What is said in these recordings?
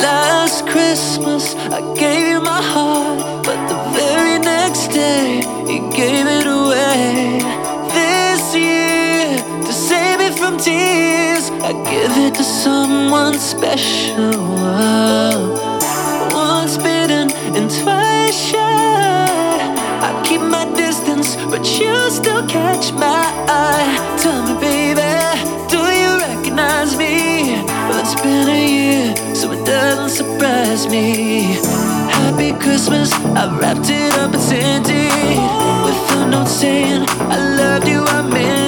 Last Christmas, I gave you my heart, but the very next day, you gave it away. This year, to save it from tears, I give it to someone special. Once bitten and twice shy, I keep my distance, but you still catch my eye. Surprise me. Happy Christmas, I wrapped it up and sent it a note saying I loved you, I meant.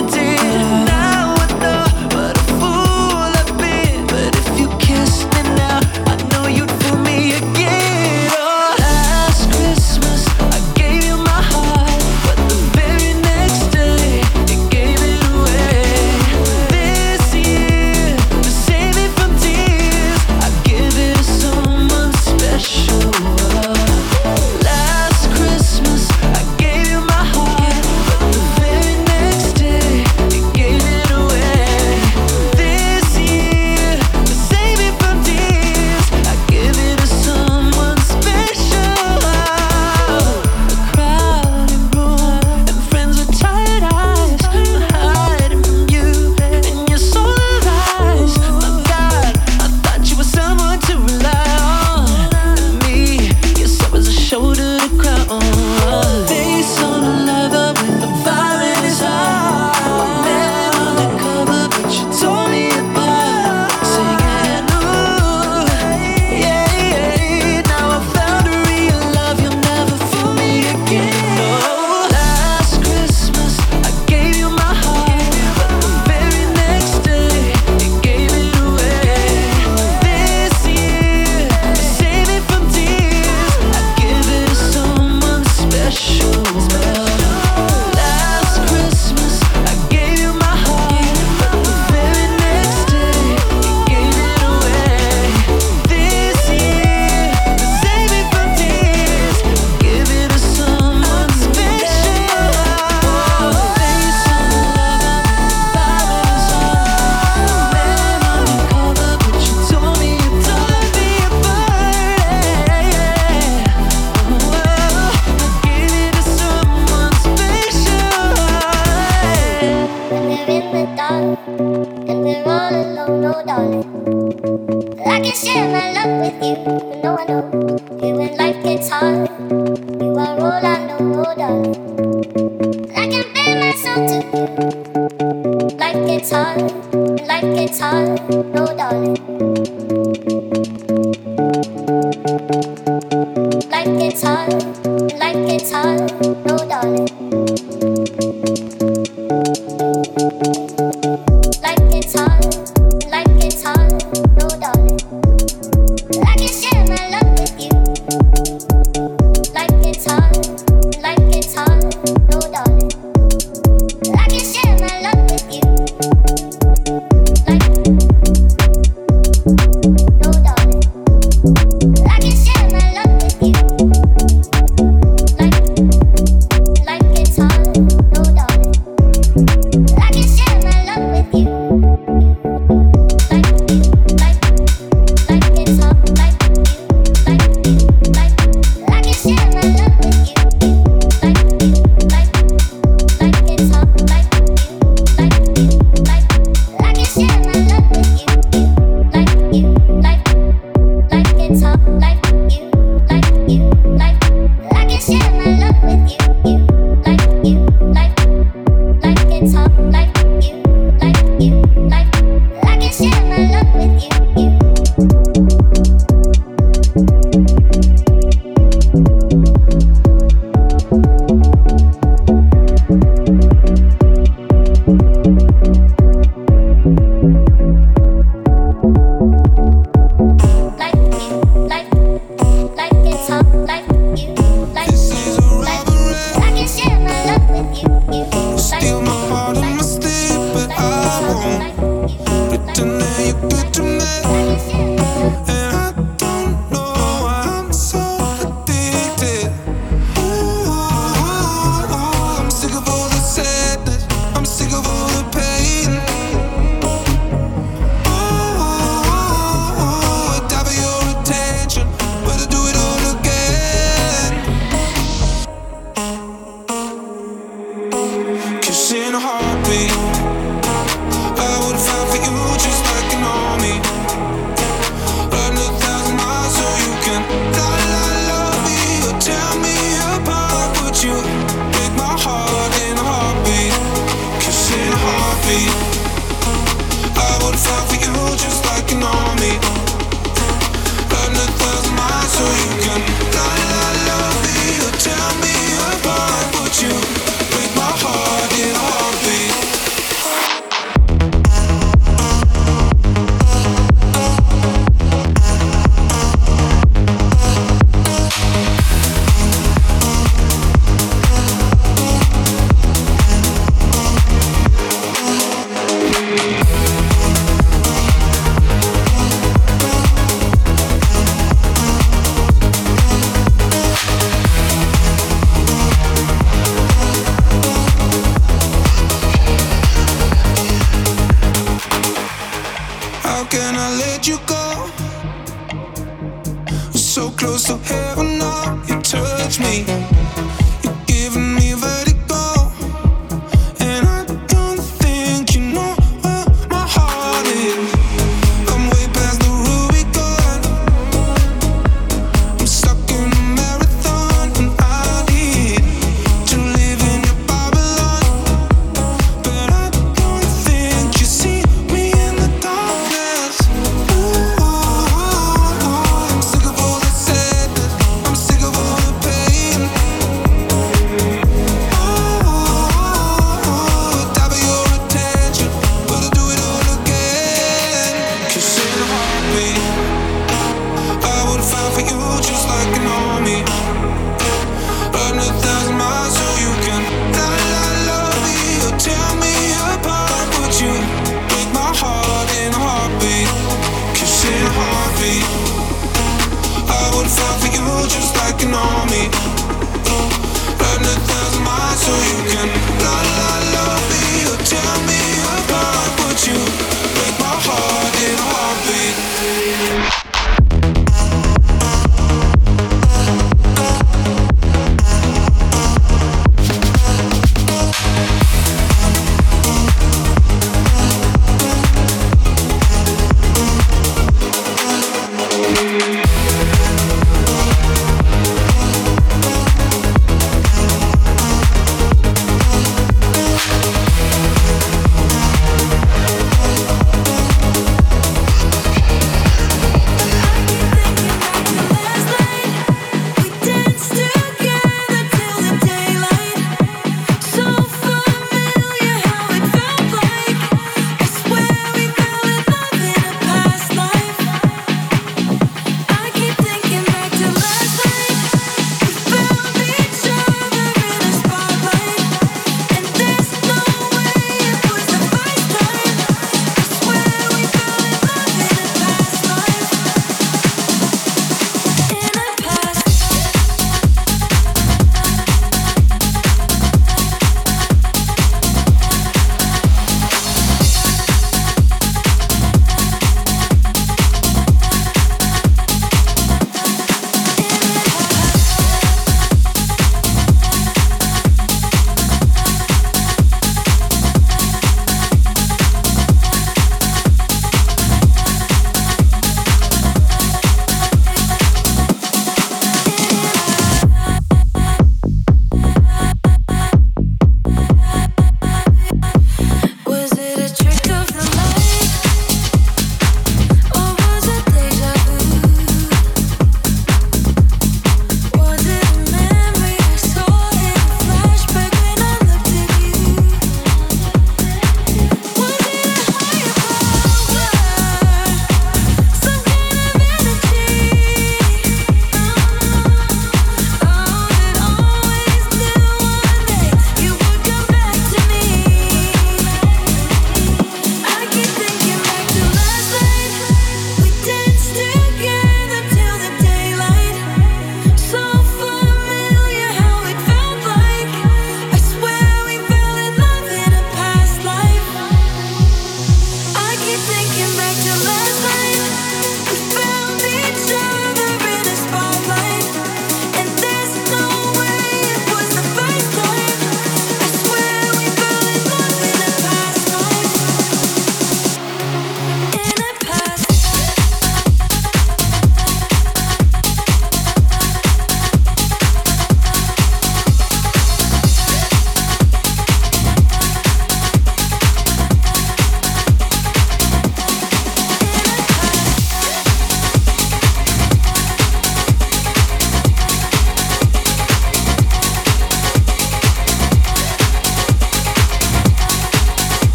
Believe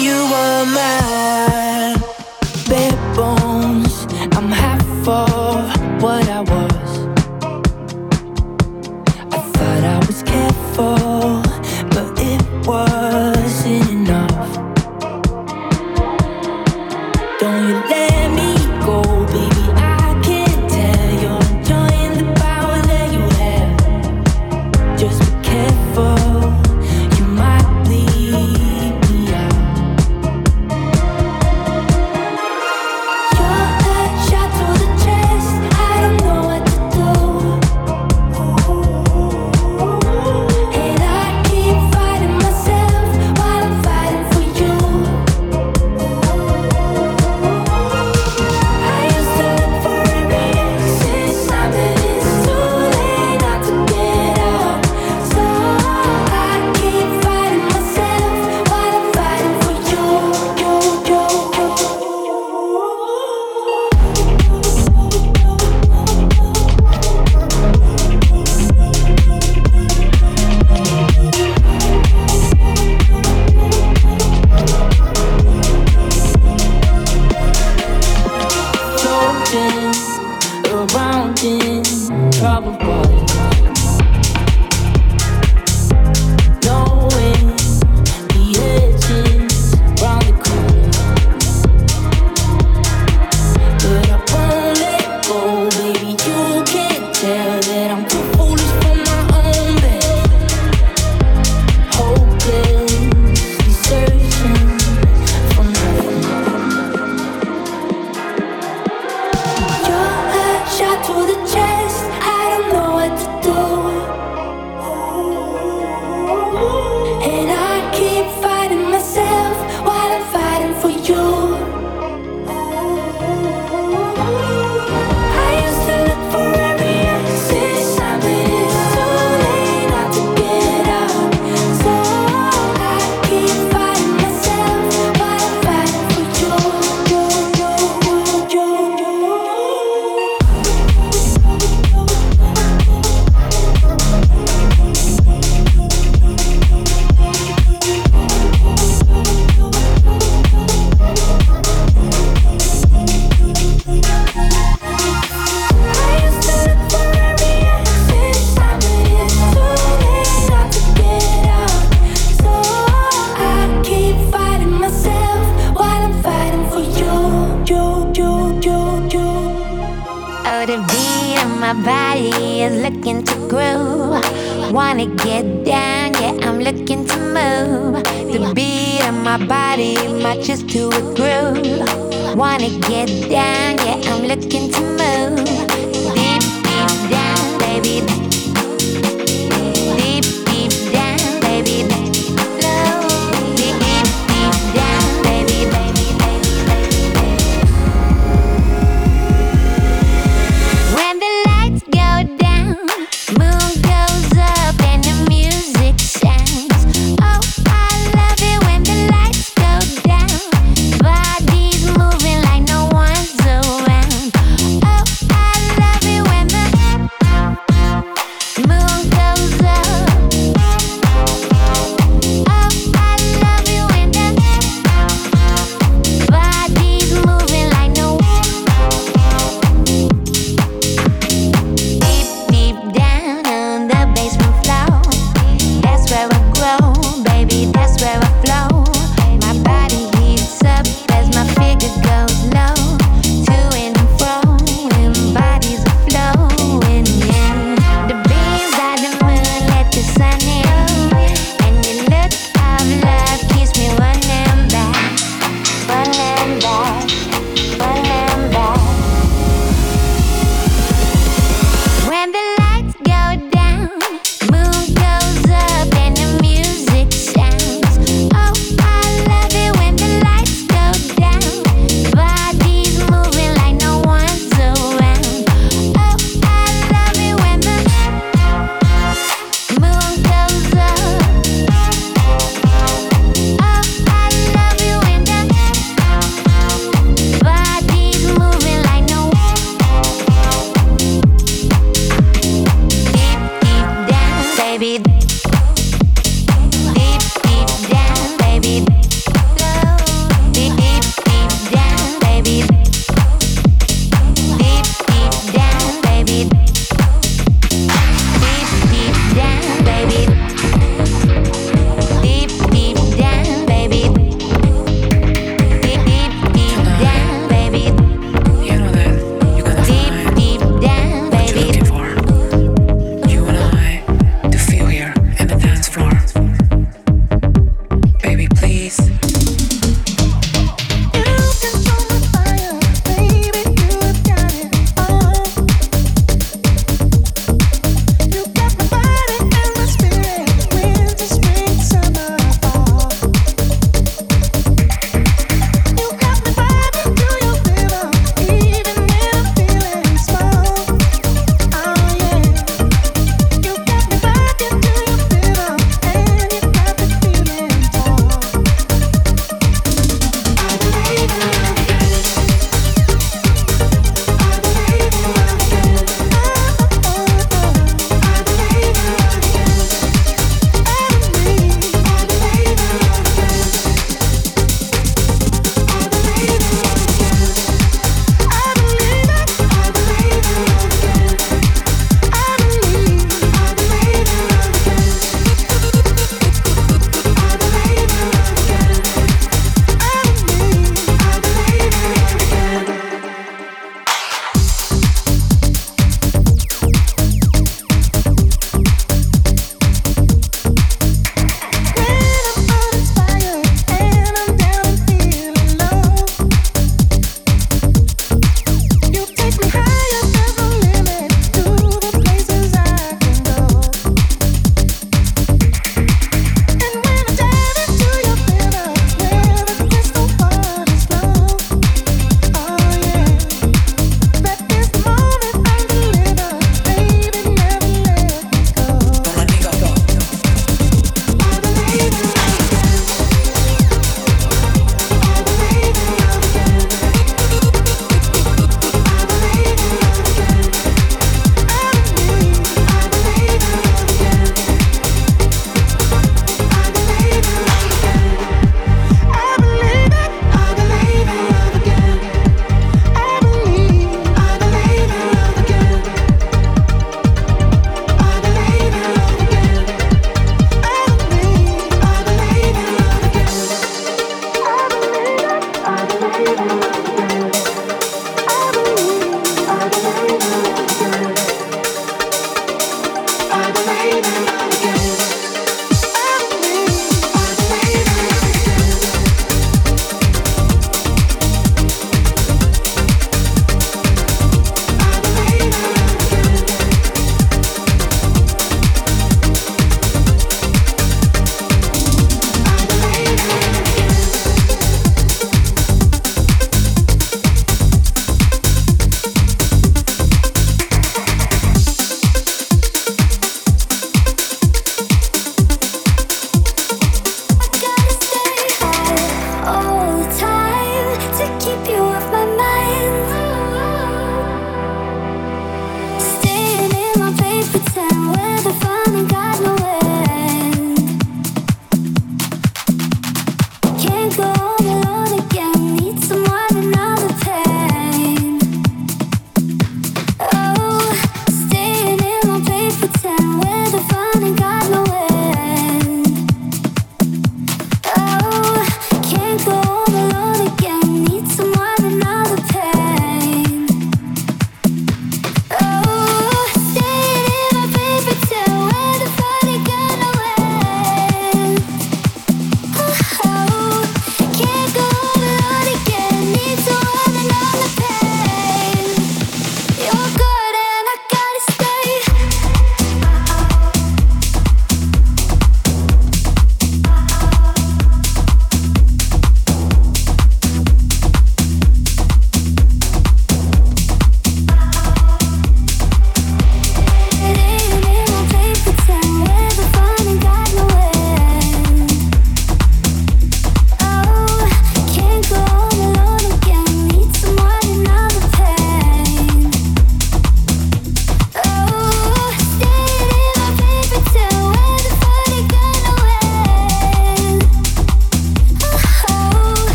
you were mine.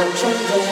Fade out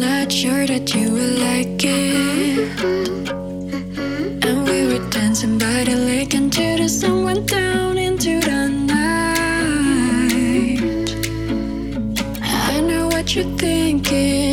not sure that you would like it. And we were dancing by the lake until the sun went down into the night. I know what you're thinking.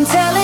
I'm telling